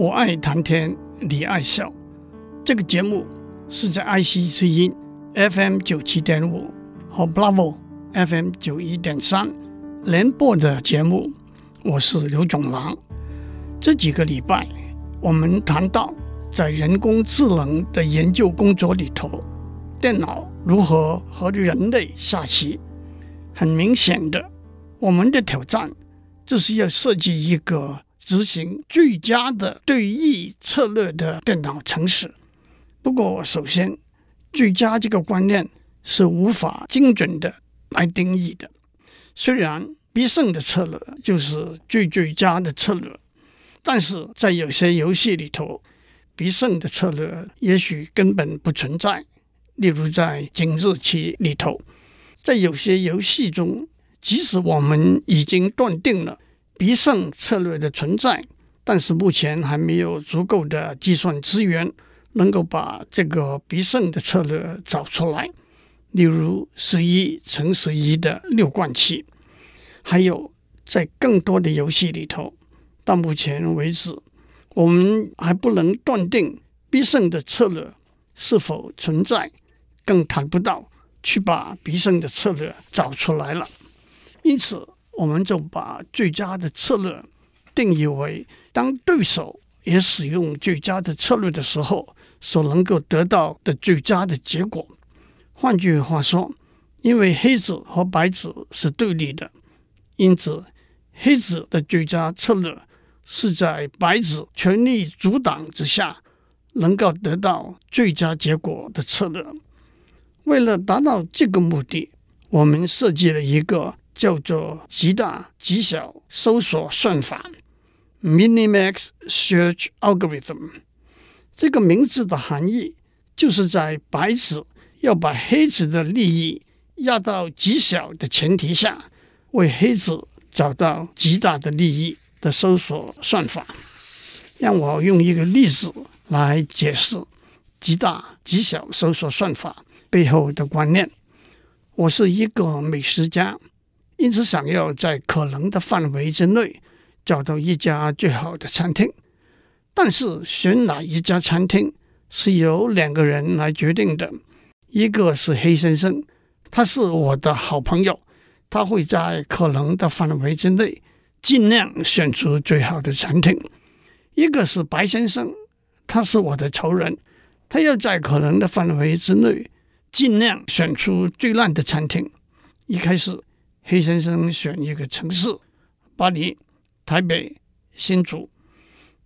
我爱谈天，你爱笑》这个节目是在爱惜之音 FM 九七点五和 Bravo FM 九一点三联播的节目。我是刘总郎。这几个礼拜，我们谈到在人工智能的研究工作里头，电脑如何和人类下棋。很明显的，我们的挑战。就是要设计一个执行最佳的对弈策略的电脑程式。不过，首先，最佳这个观念是无法精准的来定义的。虽然必胜的策略就是最最佳的策略，但是在有些游戏里头，必胜的策略也许根本不存在。例如在井字棋里头，在有些游戏中。即使我们已经断定了必胜策略的存在，但是目前还没有足够的计算资源能够把这个必胜的策略找出来。例如十一乘十一的六冠棋，还有在更多的游戏里头，到目前为止，我们还不能断定必胜的策略是否存在，更谈不到去把必胜的策略找出来了。因此，我们就把最佳的策略定义为当对手也使用最佳的策略的时候，所能够得到的最佳的结果。换句话说，因为黑子和白子是对立的，因此黑子的最佳策略是在白子全力阻挡之下，能够得到最佳结果的策略。为了达到这个目的，我们设计了一个。叫做极大极小搜索算法 （Minimax Search Algorithm）。这个名字的含义就是在白子要把黑子的利益压到极小的前提下，为黑子找到极大的利益的搜索算法。让我用一个例子来解释极大极小搜索算法背后的观念。我是一个美食家。因此，想要在可能的范围之内找到一家最好的餐厅，但是选哪一家餐厅是由两个人来决定的。一个是黑先生，他是我的好朋友，他会在可能的范围之内尽量选出最好的餐厅；一个是白先生，他是我的仇人，他要在可能的范围之内尽量选出最烂的餐厅。一开始。黑先生选一个城市：巴黎、台北、新竹。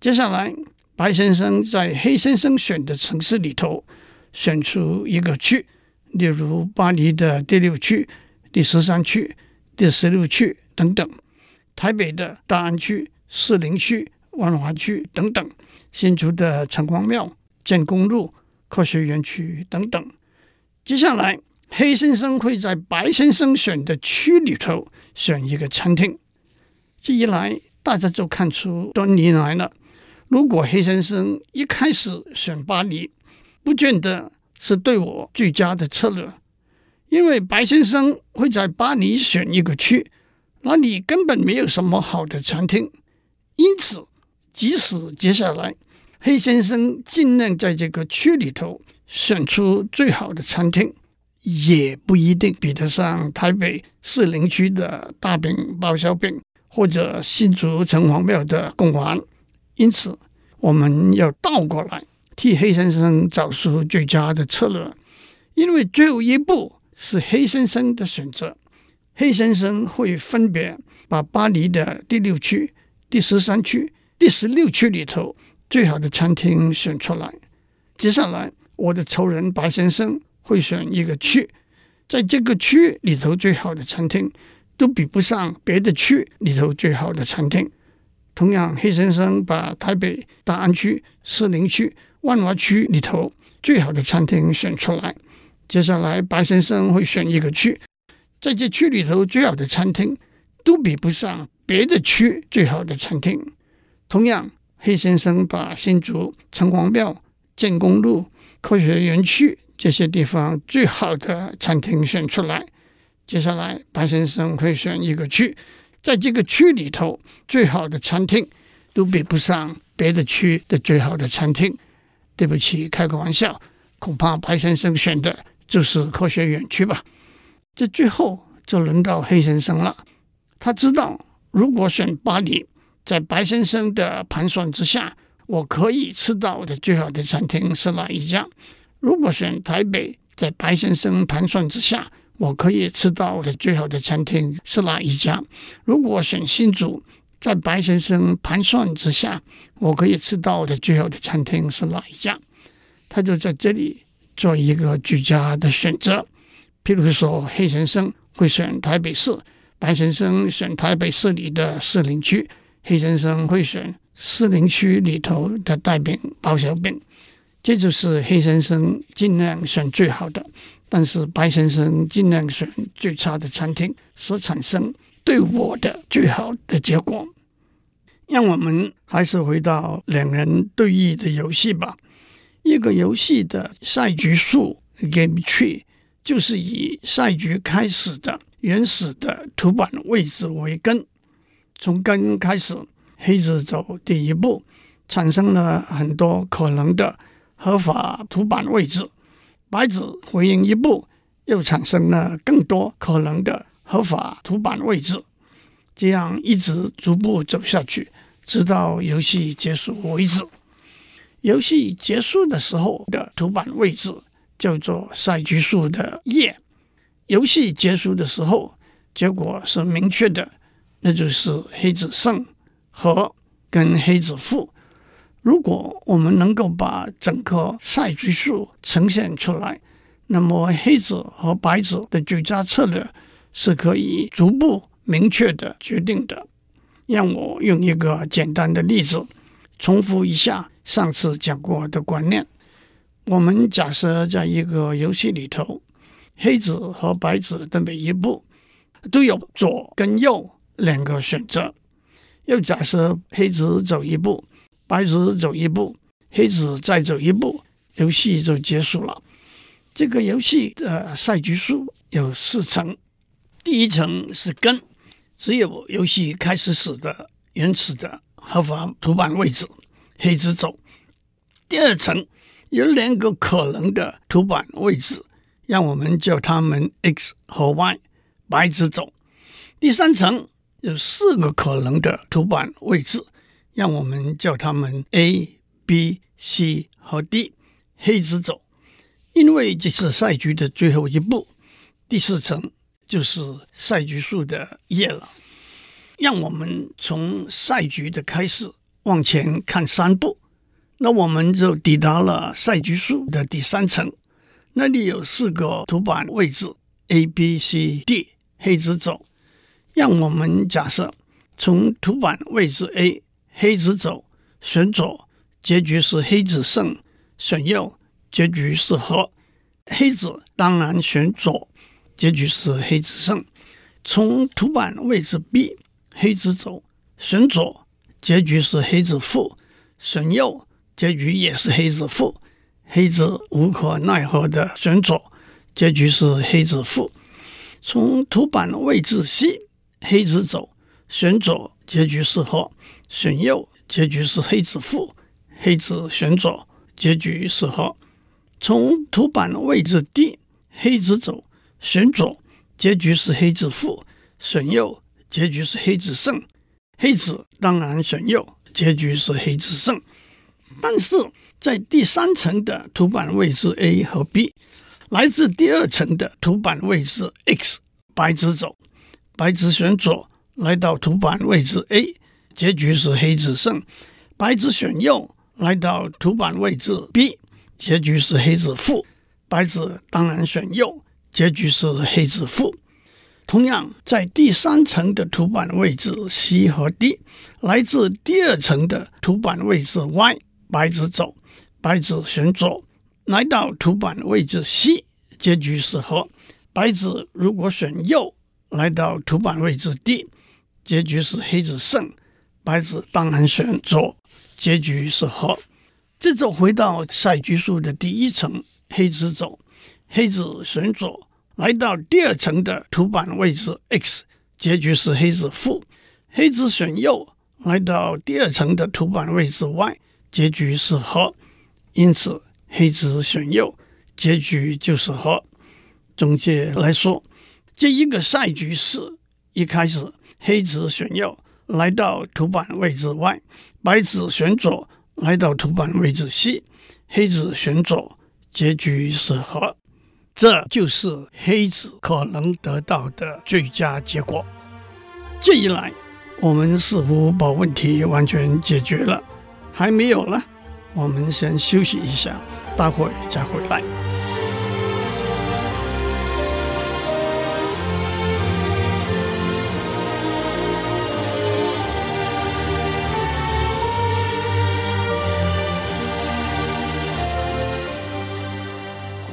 接下来，白先生在黑先生选的城市里头选出一个区，例如巴黎的第六区、第十三区、第十六区等等；台北的大安区、士林区、万华区等等；新竹的城隍庙、建功路、科学园区等等。接下来。黑先生会在白先生选的区里头选一个餐厅，这一来大家就看出端倪来了。如果黑先生一开始选巴黎，不见得是对我最佳的策略，因为白先生会在巴黎选一个区，那里根本没有什么好的餐厅。因此，即使接下来黑先生尽量在这个区里头选出最好的餐厅。也不一定比得上台北士林区的大饼包小饼，或者新竹城隍庙的贡丸。因此，我们要倒过来替黑先生找出最佳的策略，因为最后一步是黑先生的选择。黑先生会分别把巴黎的第六区、第十三区、第十六区里头最好的餐厅选出来。接下来，我的仇人白先生。会选一个区，在这个区里头最好的餐厅都比不上别的区里头最好的餐厅。同样，黑先生把台北大安区、士林区、万华区里头最好的餐厅选出来。接下来，白先生会选一个区，在这区里头最好的餐厅都比不上别的区最好的餐厅。同样，黑先生把新竹城隍庙、建功路、科学园区这些地方最好的餐厅选出来。接下来，白先生会选一个区。在这个区里头，最好的餐厅都比不上别的区的最好的餐厅。对不起，开个玩笑，恐怕白先生选的就是科学园区吧。这最后就轮到黑先生了。他知道，如果选巴黎，在白先生的盘算之下，我可以吃到的最好的餐厅是哪一家？如果选台北，在白先生盘算之下，我可以吃到的最好的餐厅是哪一家？如果选新竹，在白先生盘算之下，我可以吃到的最好的餐厅是哪一家？他就在这里做一个居家的选择。譬如说，黑先生会选台北市，白先生选台北市里的士林区，黑先生会选士林区里头的带饼包小饼。这就是黑先生尽量选最好的。但是白先生尽量选最差的餐厅，所产生对我的最好的结果。让我们还是回到两人对弈的游戏吧。一个游戏的赛局数 （game tree） 就是以赛局开始的原始的图板位置为根，从根开始，黑子走第一步，产生了很多可能的合法图板位置。白子回应一步，又产生了更多可能的合法图板位置，这样一直逐步走下去，直到游戏结束为止。游戏结束的时候的图板位置叫做赛局数的叶。游戏结束的时候，结果是明确的，那就是黑子胜和跟黑子负。如果我们能够把整个赛局数呈现出来，那么黑子和白子的最佳策略是可以逐步明确的决定的。让我用一个简单的例子，重复一下上次讲过的观念。我们假设在一个游戏里头，黑子和白子的每一步都有左跟右两个选择。又假设黑子走一步。白子走一步，黑子再走一步，游戏就结束了。这个游戏的赛局数有四层，第一层是根，只有游戏开始时的原始的合法图板位置，黑子走。第二层有两个可能的图板位置，让我们叫它们 X 和 Y，白子走。第三层有四个可能的图板位置。让我们叫他们 A、B、C 和 D，黑子走，因为这是赛局的最后一步，第四层就是赛局数的叶了。让我们从赛局的开始往前看三步，那我们就抵达了赛局数的第三层，那里有四个图板位置 A、B、C、D，黑子走。让我们假设从图板位置 A。黑子走，选左，结局是黑子胜；选右，结局是和。黑子当然选左，结局是黑子胜。从图板位置 B，黑子走，选左，结局是黑子负；选右，结局也是黑子负。黑子无可奈何的选左，结局是黑子负。从图板位置 C，黑子走，选左，结局是和。选右，结局是黑子负；黑子选左，结局是和。从图板位置 D，黑子走，选左，结局是黑子负；选右，结局是黑子胜。黑子当然选右，结局是黑子胜。但是在第三层的图板位置 A 和 B，来自第二层的图板位置 X，白子走，白子选左，来到图板位置 A。结局是黑子胜，白子选右，来到图板位置 B，结局是黑子负，白子当然选右，结局是黑子负。同样，在第三层的图板位置 C 和 D，来自第二层的图板位置 Y，白子走，白子选左，来到图板位置 C，结局是和。白子如果选右，来到图板位置 D，结局是黑子胜。白子当然选左，结局是和。这就回到赛局数的第一层，黑子走，黑子选左。来到第二层的图板位置 X，结局是黑子负。黑子选右，来到第二层的图板位置 Y，结局是和。因此，黑子选右，结局就是和。总结来说，这一个赛局是一开始黑子选右，来到图板位置 Y，白子选左，来到图板位置 C，黑子选左，结局是和。这就是黑子可能得到的最佳结果。这一来，我们似乎把问题完全解决了。还没有呢，我们先休息一下，待会再回来。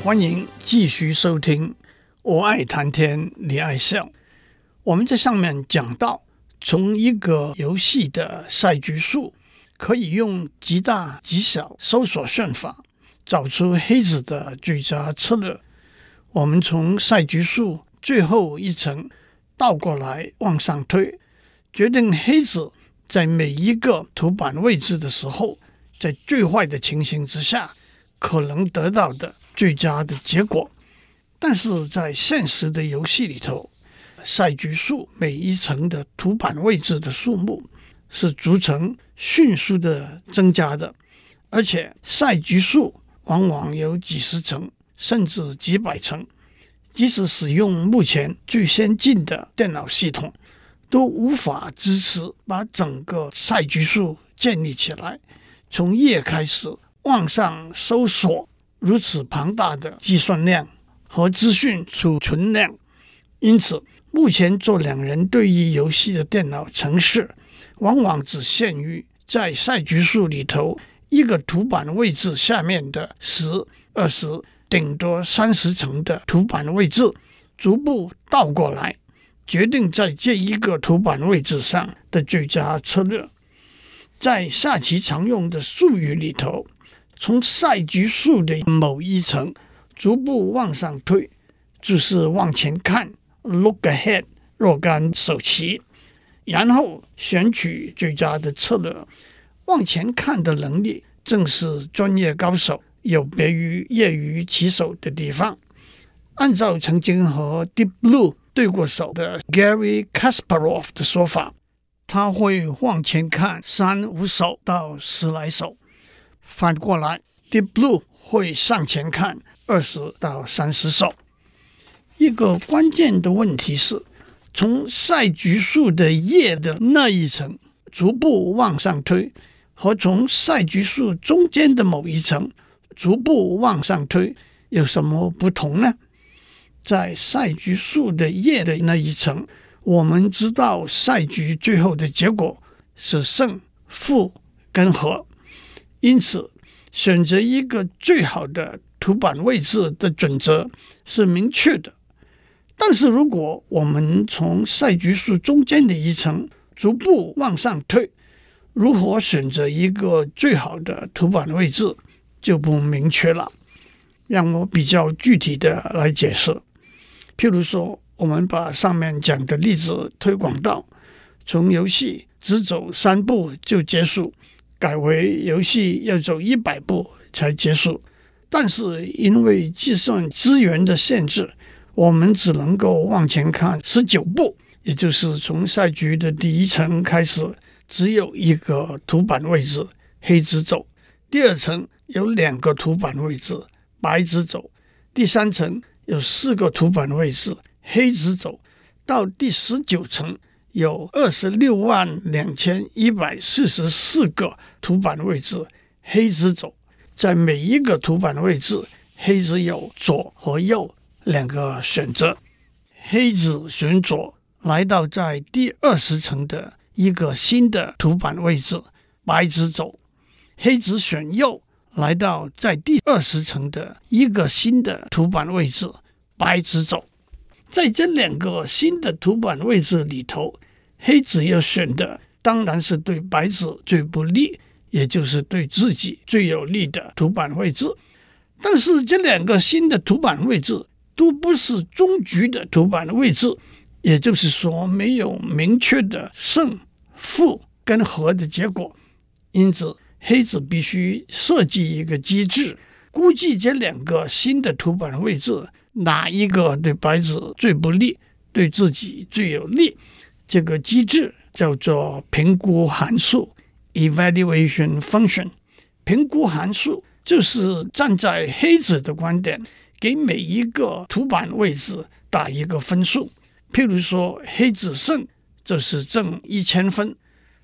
欢迎继续收听《我爱谈天，你爱笑》。我们在上面讲到，从一个游戏的赛局数，可以用极大极小搜索算法找出黑子的最佳策略。我们从赛局数最后一层倒过来往上推，决定黑子在每一个图板位置的时候，在最坏的情形之下，可能得到的。最佳的结果，但是在现实的游戏里头，赛局数每一层的图板位置的数目是逐层迅速的增加的，而且赛局数往往有几十层甚至几百层，即使使用目前最先进的电脑系统，都无法支持把整个赛局数建立起来，从页开始往上搜索。如此庞大的计算量和资讯储存量，因此目前做两人对弈游戏的电脑程式，往往只限于在赛局数里头一个图板位置下面的十、二十，顶多三十层的图板位置，逐步倒过来，决定在这一个图板位置上的最佳策略。在下棋常用的术语里头。从赛局数的某一层逐步往上推，就是往前看 （look ahead），若干手棋，然后选取最佳的策略。往前看的能力，正是专业高手有别于业余棋手的地方。按照曾经和 Deep Blue 对过手的 Gary Kasparov 的说法，他会往前看三五手到十来手。反过来，Deep Blue 会向前看二十到三十手。一个关键的问题是，从赛局树的叶的那一层逐步往上推，和从赛局树中间的某一层逐步往上推有什么不同呢？在赛局树的叶的那一层，我们知道赛局最后的结果是胜负跟和。因此，选择一个最好的图板位置的准则是明确的。但是，如果我们从赛局数中间的一层逐步往上推，如何选择一个最好的图板位置就不明确了。让我比较具体的来解释。譬如说，我们把上面讲的例子推广到，从游戏只走三步就结束。改为游戏要走一百步才结束，但是因为计算资源的限制，我们只能够往前看十九步，也就是从赛局的第一层开始，只有一个图板位置，黑子走；第二层有两个图板位置，白子走；第三层有四个图板位置，黑子走；到第十九层。有二十六万两千一百四十四个图板位置，黑子走。在每一个图板位置，黑子有左和右两个选择。黑子选左，来到在第二十层的一个新的图板位置，白子走；黑子选右，来到在第二十层的一个新的图板位置，白子走。在这两个新的图板位置里头，黑子要选的当然是对白子最不利，也就是对自己最有利的图板位置。但是这两个新的图板位置都不是终局的图板位置，也就是说没有明确的胜负跟和的结果。因此，黑子必须设计一个机制，估计这两个新的图板位置。哪一个对白子最不利，对自己最有利？这个机制叫做评估函数 （evaluation function）。评估函数就是站在黑子的观点，给每一个图板位置打一个分数。譬如说，黑子胜就是正一千分，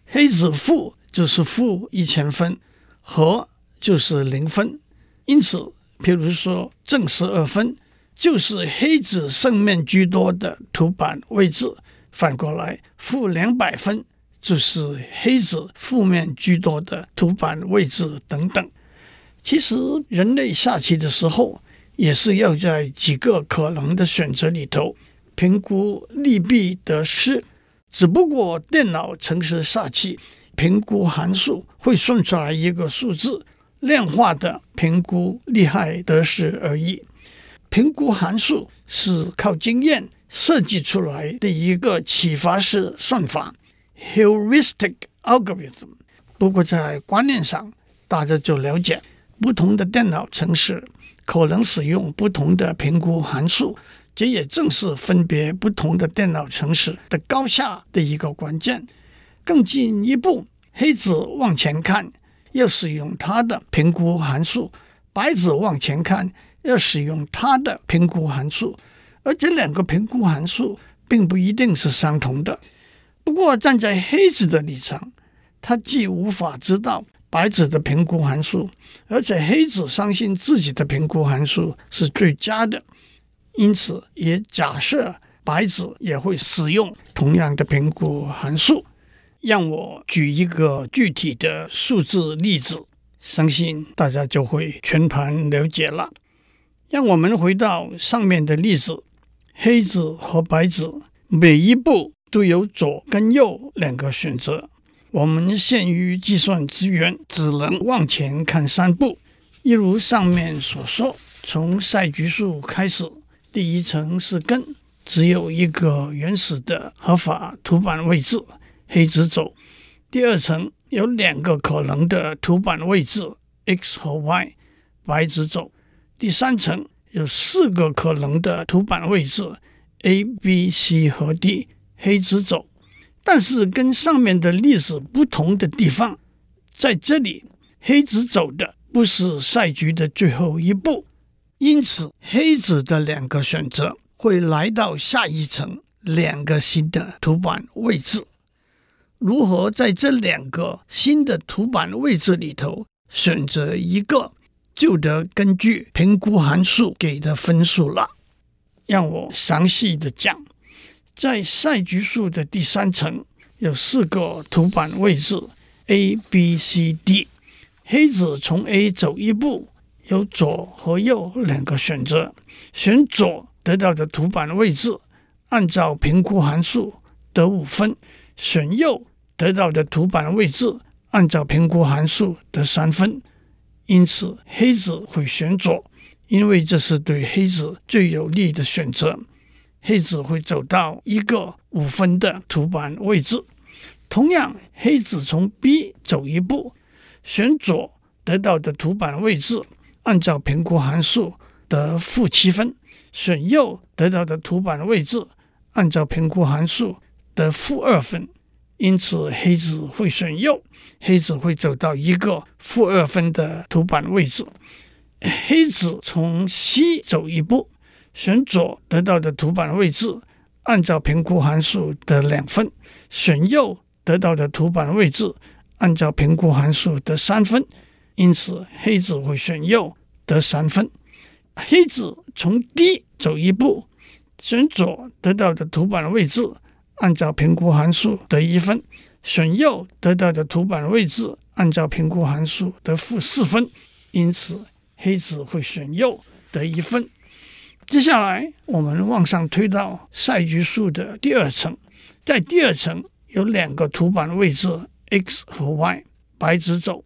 黑子负就是负一千分，和就是零分。因此，譬如说正十二分。就是黑子胜面居多的图板位置，反过来负两百分就是黑子负面居多的图板位置等等。其实人类下棋的时候，也是要在几个可能的选择里头评估利弊得失，只不过电脑程式下棋评估函数会算出来一个数字，量化的评估利害得失而已。评估函数是靠经验设计出来的一个启发式算法 （heuristic algorithm）。不过在观念上，大家就了解，不同的电脑程式可能使用不同的评估函数，这也正是分别不同的电脑程式的高下的一个关键。更进一步，黑子往前看要使用它的评估函数，白子往前看。要使用它的评估函数，而这两个评估函数并不一定是相同的。不过站在黑子的立场，他既无法知道白子的评估函数，而且黑子相信自己的评估函数是最佳的，因此也假设白子也会使用同样的评估函数。让我举一个具体的数字例子，相信大家就会全盘了解了。让我们回到上面的例子，黑子和白子每一步都有左跟右两个选择。我们限于计算资源，只能往前看三步。一如上面所说，从赛局数开始，第一层是根，只有一个原始的合法图板位置，黑子走。第二层有两个可能的图板位置，X 和 Y，白子走。第三层有四个可能的图板位置，A、B、C 和 D，黑子走。但是跟上面的例子不同的地方，在这里黑子走的不是赛局的最后一步，因此黑子的两个选择会来到下一层两个新的图板位置。如何在这两个新的图板位置里头选择一个？就得根据评估函数给的分数了。让我详细的讲，在赛局数的第三层有四个图板位置 A、B、C、D，黑子从 A 走一步，有左和右两个选择，选左得到的图板位置，按照评估函数得五分；选右得到的图板位置，按照评估函数得三分。因此，黑子会选左，因为这是对黑子最有利的选择。黑子会走到一个五分的图板位置。同样，黑子从 B 走一步，选左得到的图板位置，按照评估函数得负七分；选右得到的图板位置，按照评估函数得负二分。因此，黑子会选右，黑子会走到一个负二分的图板位置。黑子从西走一步，选左得到的图板位置，按照评估函数得两分；选右得到的图板位置，按照评估函数得三分。因此，黑子会选右，得三分。黑子从 D 走一步，选左得到的图板位置，按照评估函数得一分；选右得到的图板位置，按照评估函数得负四分。因此，黑子会选右得一分。接下来，我们往上推到赛局数的第二层，在第二层有两个图板位置 x 和 y，白子走，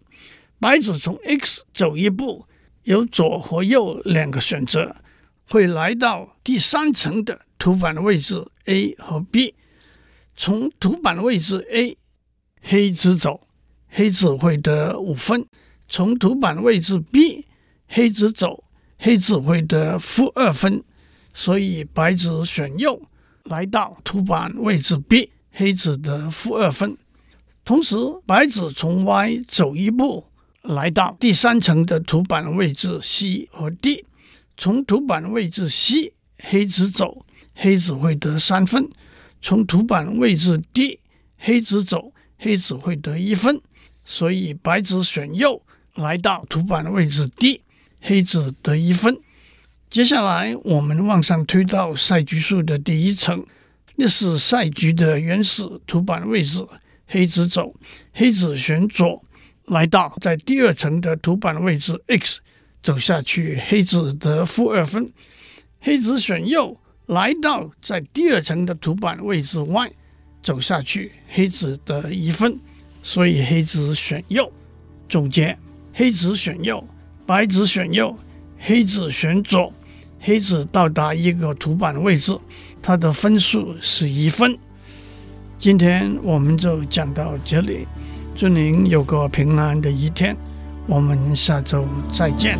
白子从 x 走一步，有左和右两个选择，会来到第三层的图板位置 a 和 b。从图板位置 a，黑子走，黑子会得五分。从图板位置 B，黑子走，黑子会得负二分，所以白子选右，来到图板位置 B，黑子得负二分。同时，白子从 Y 走一步，来到第三层的图板位置 C 和 D。从图板位置 C，黑子走，黑子会得三分。从图板位置 D，黑子走，黑子会得一分。所以白子选右。来到图板位置 D，黑子得一分。接下来，我们往上推到赛局数的第一层，那是赛局的原始图板位置。黑子走，黑子选左，来到在第二层的图板位置 X，走下去，黑子得负二分。黑子选右，来到在第二层的图板位置外走下去，黑子得一分。所以黑子选右。总结。黑子选右，白子选右，黑子选左，黑子到达一个图板位置，它的分数是一分。今天我们就讲到这里，祝您有个平安的一天，我们下周再见。